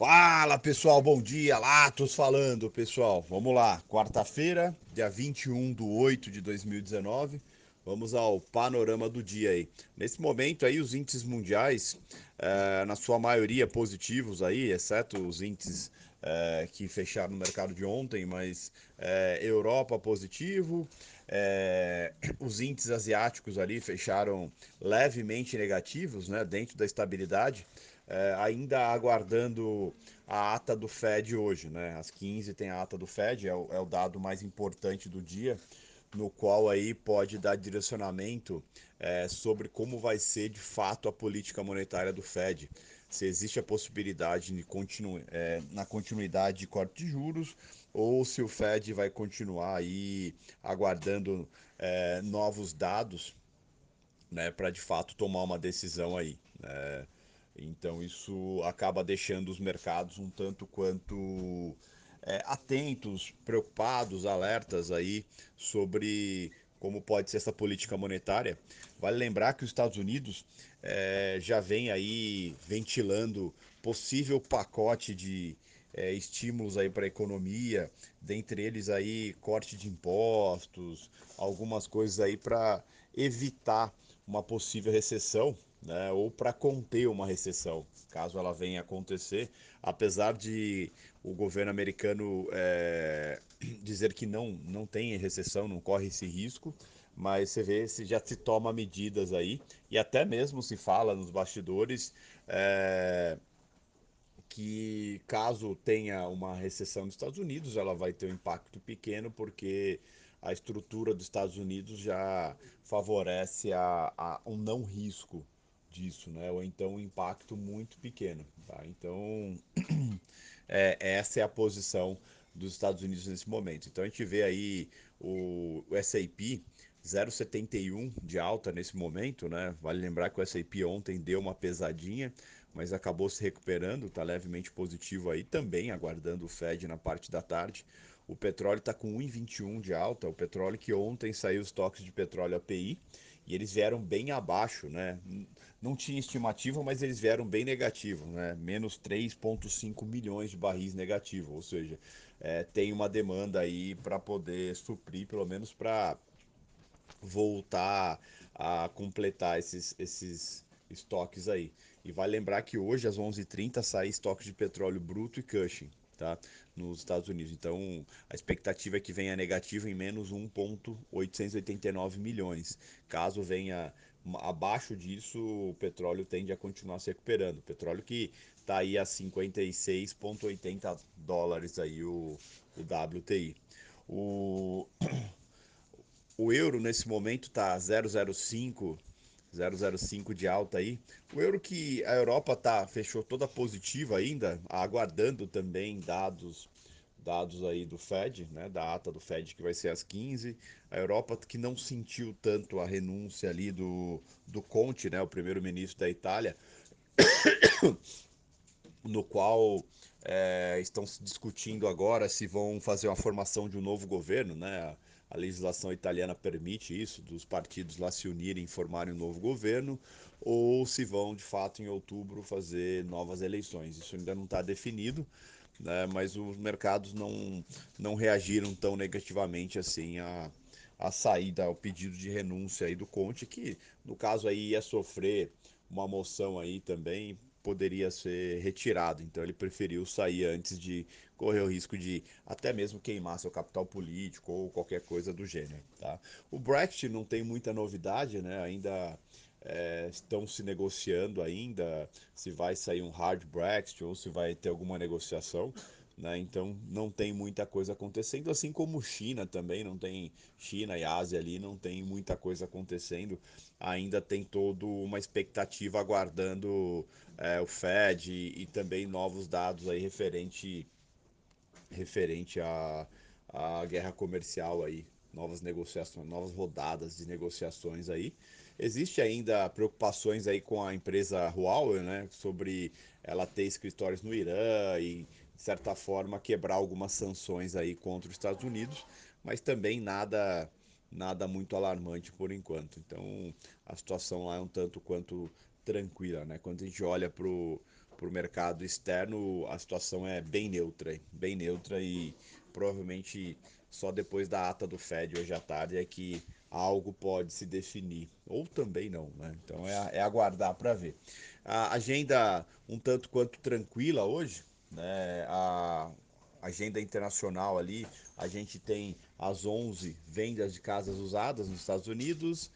Fala pessoal, bom dia, Latos falando pessoal. Vamos lá, quarta-feira, dia 21 de 8 de 2019. Vamos ao panorama do dia aí. Nesse momento aí, os índices mundiais, é, na sua maioria positivos aí, exceto os índices é, que fecharam no mercado de ontem, mas é, Europa positivo, é, os índices asiáticos ali fecharam levemente negativos, né, dentro da estabilidade é, ainda aguardando a ata do Fed hoje, né? Às 15 tem a ata do Fed, é o, é o dado mais importante do dia, no qual aí pode dar direcionamento é, sobre como vai ser de fato a política monetária do Fed. Se existe a possibilidade de continu é, na continuidade de corte de juros ou se o Fed vai continuar aí aguardando novos dados né, para de fato tomar uma decisão aí. Né? Então isso acaba deixando os mercados um tanto quanto é, atentos, preocupados, alertas aí sobre como pode ser essa política monetária. Vale lembrar que os Estados Unidos é, já vem aí ventilando possível pacote de é, estímulos aí para a economia, dentre eles aí corte de impostos, algumas coisas aí para evitar uma possível recessão né, ou para conter uma recessão, caso ela venha acontecer, apesar de o governo americano é, dizer que não, não tem recessão, não corre esse risco, mas você vê se já se toma medidas aí, e até mesmo se fala nos bastidores é, que caso tenha uma recessão nos Estados Unidos, ela vai ter um impacto pequeno, porque a estrutura dos Estados Unidos já favorece a, a um não risco disso, né? Ou então um impacto muito pequeno, tá? Então, é, essa é a posição dos Estados Unidos nesse momento. Então a gente vê aí o, o SAP 0,71 de alta nesse momento, né? Vale lembrar que o SAP ontem deu uma pesadinha, mas acabou se recuperando, está levemente positivo aí, também aguardando o Fed na parte da tarde. O petróleo está com 1,21 de alta, o petróleo que ontem saiu os toques de petróleo API, e eles vieram bem abaixo, né? Não tinha estimativa, mas eles vieram bem negativo, né? Menos 3,5 milhões de barris negativo, ou seja, é, tem uma demanda aí para poder suprir, pelo menos para voltar a completar esses, esses estoques aí. E vai lembrar que hoje às 11h30 sai estoque de petróleo bruto e Cushing, tá? Nos Estados Unidos. Então, a expectativa é que venha negativo em menos 1,889 milhões. Caso venha abaixo disso, o petróleo tende a continuar se recuperando. O petróleo que está aí a 56,80 dólares aí o, o WTI. O, o euro nesse momento está 0,05 0,05 de alta aí. O euro que a Europa tá fechou toda positiva ainda, aguardando também dados dados aí do Fed, né, da ata do Fed que vai ser às 15. A Europa que não sentiu tanto a renúncia ali do, do Conte, né, o primeiro-ministro da Itália, no qual é, estão discutindo agora se vão fazer uma formação de um novo governo, né? A legislação italiana permite isso, dos partidos lá se unirem e formarem um novo governo, ou se vão, de fato, em outubro fazer novas eleições. Isso ainda não está definido, né, mas os mercados não, não reagiram tão negativamente assim a, a saída, ao pedido de renúncia aí do Conte, que no caso aí ia sofrer uma moção aí também poderia ser retirado. Então ele preferiu sair antes de correr o risco de até mesmo queimar seu capital político ou qualquer coisa do gênero. Tá? O Brexit não tem muita novidade, né? ainda é, estão se negociando ainda se vai sair um hard Brexit ou se vai ter alguma negociação. Né? Então não tem muita coisa acontecendo, assim como China também, não tem China e Ásia ali, não tem muita coisa acontecendo. Ainda tem toda uma expectativa aguardando é, o Fed e, e, também novos dados aí referente, referente à, à guerra comercial aí, novas negociações, novas rodadas de negociações aí. Existe ainda preocupações aí com a empresa Huawei, né, sobre ela ter escritórios no Irã e de certa forma, quebrar algumas sanções aí contra os Estados Unidos, mas também nada nada muito alarmante por enquanto. Então, a situação lá é um tanto quanto tranquila, né? Quando a gente olha para o mercado externo, a situação é bem neutra, bem neutra e provavelmente só depois da ata do Fed hoje à tarde é que algo pode se definir, ou também não, né? Então é, é aguardar para ver. A agenda um tanto quanto tranquila hoje, né? A agenda internacional ali, a gente tem às 11 vendas de casas usadas nos Estados Unidos,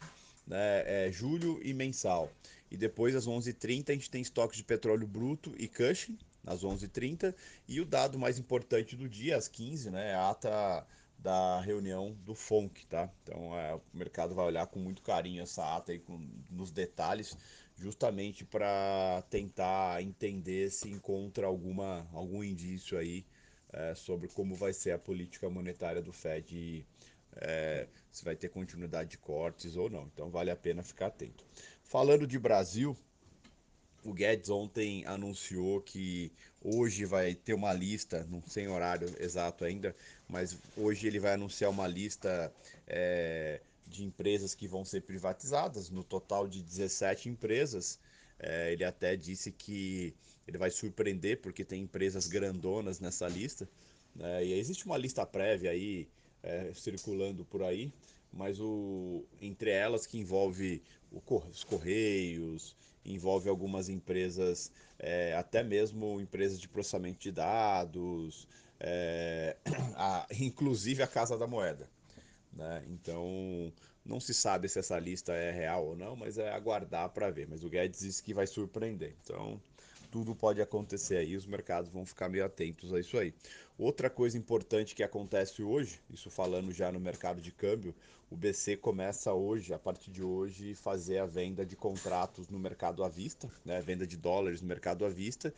né? É julho e mensal. E depois às 11h30 a gente tem estoque de petróleo bruto e Cushing, às 11h30, e o dado mais importante do dia, às 15 né, a ata da reunião do FONC, tá? Então é, o mercado vai olhar com muito carinho essa ata aí com, nos detalhes, justamente para tentar entender se encontra alguma, algum indício aí é, sobre como vai ser a política monetária do Fed, é, se vai ter continuidade de cortes ou não. Então vale a pena ficar atento. Falando de Brasil, o Guedes ontem anunciou que hoje vai ter uma lista, não sei horário exato ainda, mas hoje ele vai anunciar uma lista é, de empresas que vão ser privatizadas, no total de 17 empresas. É, ele até disse que ele vai surpreender porque tem empresas grandonas nessa lista. Né? E existe uma lista prévia aí é, circulando por aí, mas o, entre elas que envolve o, os Correios, envolve algumas empresas, é, até mesmo empresas de processamento de dados, é, a, inclusive a Casa da Moeda. Né? Então, não se sabe se essa lista é real ou não, mas é aguardar para ver. Mas o Guedes disse que vai surpreender. Então, tudo pode acontecer aí, os mercados vão ficar meio atentos a isso aí. Outra coisa importante que acontece hoje, isso falando já no mercado de câmbio, o BC começa hoje, a partir de hoje, fazer a venda de contratos no mercado à vista, né? venda de dólares no mercado à vista,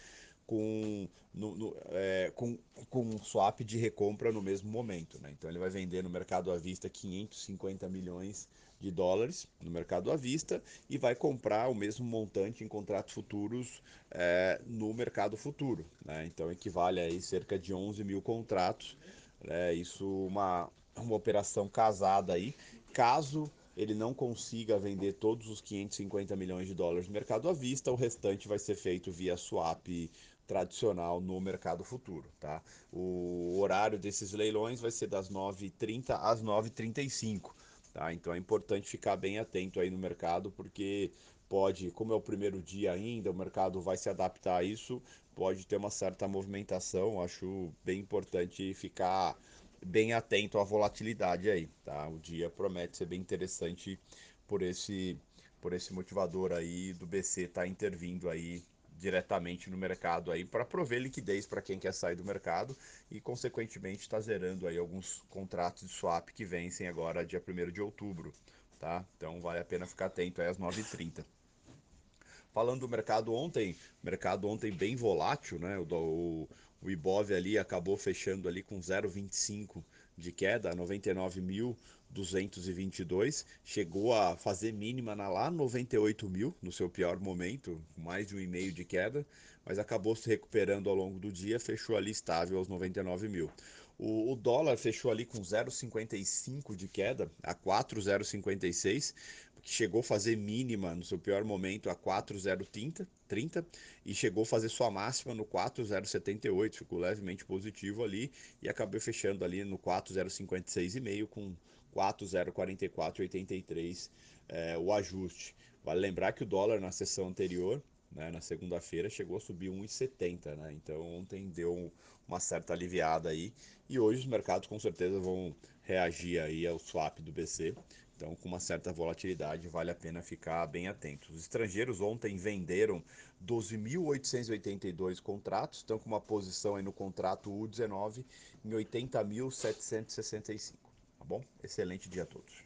com, no, no, é, com, com swap de recompra no mesmo momento. Né? Então ele vai vender no mercado à vista 550 milhões de dólares no mercado à vista e vai comprar o mesmo montante em contratos futuros é, no mercado futuro. Né? Então equivale a cerca de 11 mil contratos. Né? Isso uma, uma operação casada aí. Caso ele não consiga vender todos os 550 milhões de dólares no mercado à vista, o restante vai ser feito via swap tradicional no mercado futuro, tá? O horário desses leilões vai ser das 9h30 às 9h35, tá? Então é importante ficar bem atento aí no mercado, porque pode, como é o primeiro dia ainda, o mercado vai se adaptar a isso, pode ter uma certa movimentação, acho bem importante ficar bem atento à volatilidade aí, tá? O dia promete ser bem interessante por esse por esse motivador aí do BC estar tá intervindo aí diretamente no mercado aí para prover liquidez para quem quer sair do mercado e consequentemente está zerando aí alguns contratos de swap que vencem agora dia 1 de outubro, tá? Então vale a pena ficar atento aí às 9h30. Falando do mercado ontem, mercado ontem bem volátil, né? O, o, o Ibov ali acabou fechando ali com 0,25 de queda, 99.222, chegou a fazer mínima na lá 98 mil no seu pior momento, mais de um e meio de queda, mas acabou se recuperando ao longo do dia, fechou ali estável aos 99 mil. O, o dólar fechou ali com 0,55 de queda, a 4,056, que chegou a fazer mínima no seu pior momento a 4,030 30, e chegou a fazer sua máxima no 4,078, ficou levemente positivo ali e acabou fechando ali no 4,056,5 com 4,044,83 é, o ajuste. Vale lembrar que o dólar na sessão anterior, né, na segunda-feira, chegou a subir 1,70, né? Então ontem deu uma certa aliviada aí e hoje os mercados com certeza vão reagir aí ao swap do BC então, com uma certa volatilidade, vale a pena ficar bem atento. Os estrangeiros ontem venderam 12.882 contratos, estão com uma posição aí no contrato U19 em 80.765. Tá bom? Excelente dia a todos.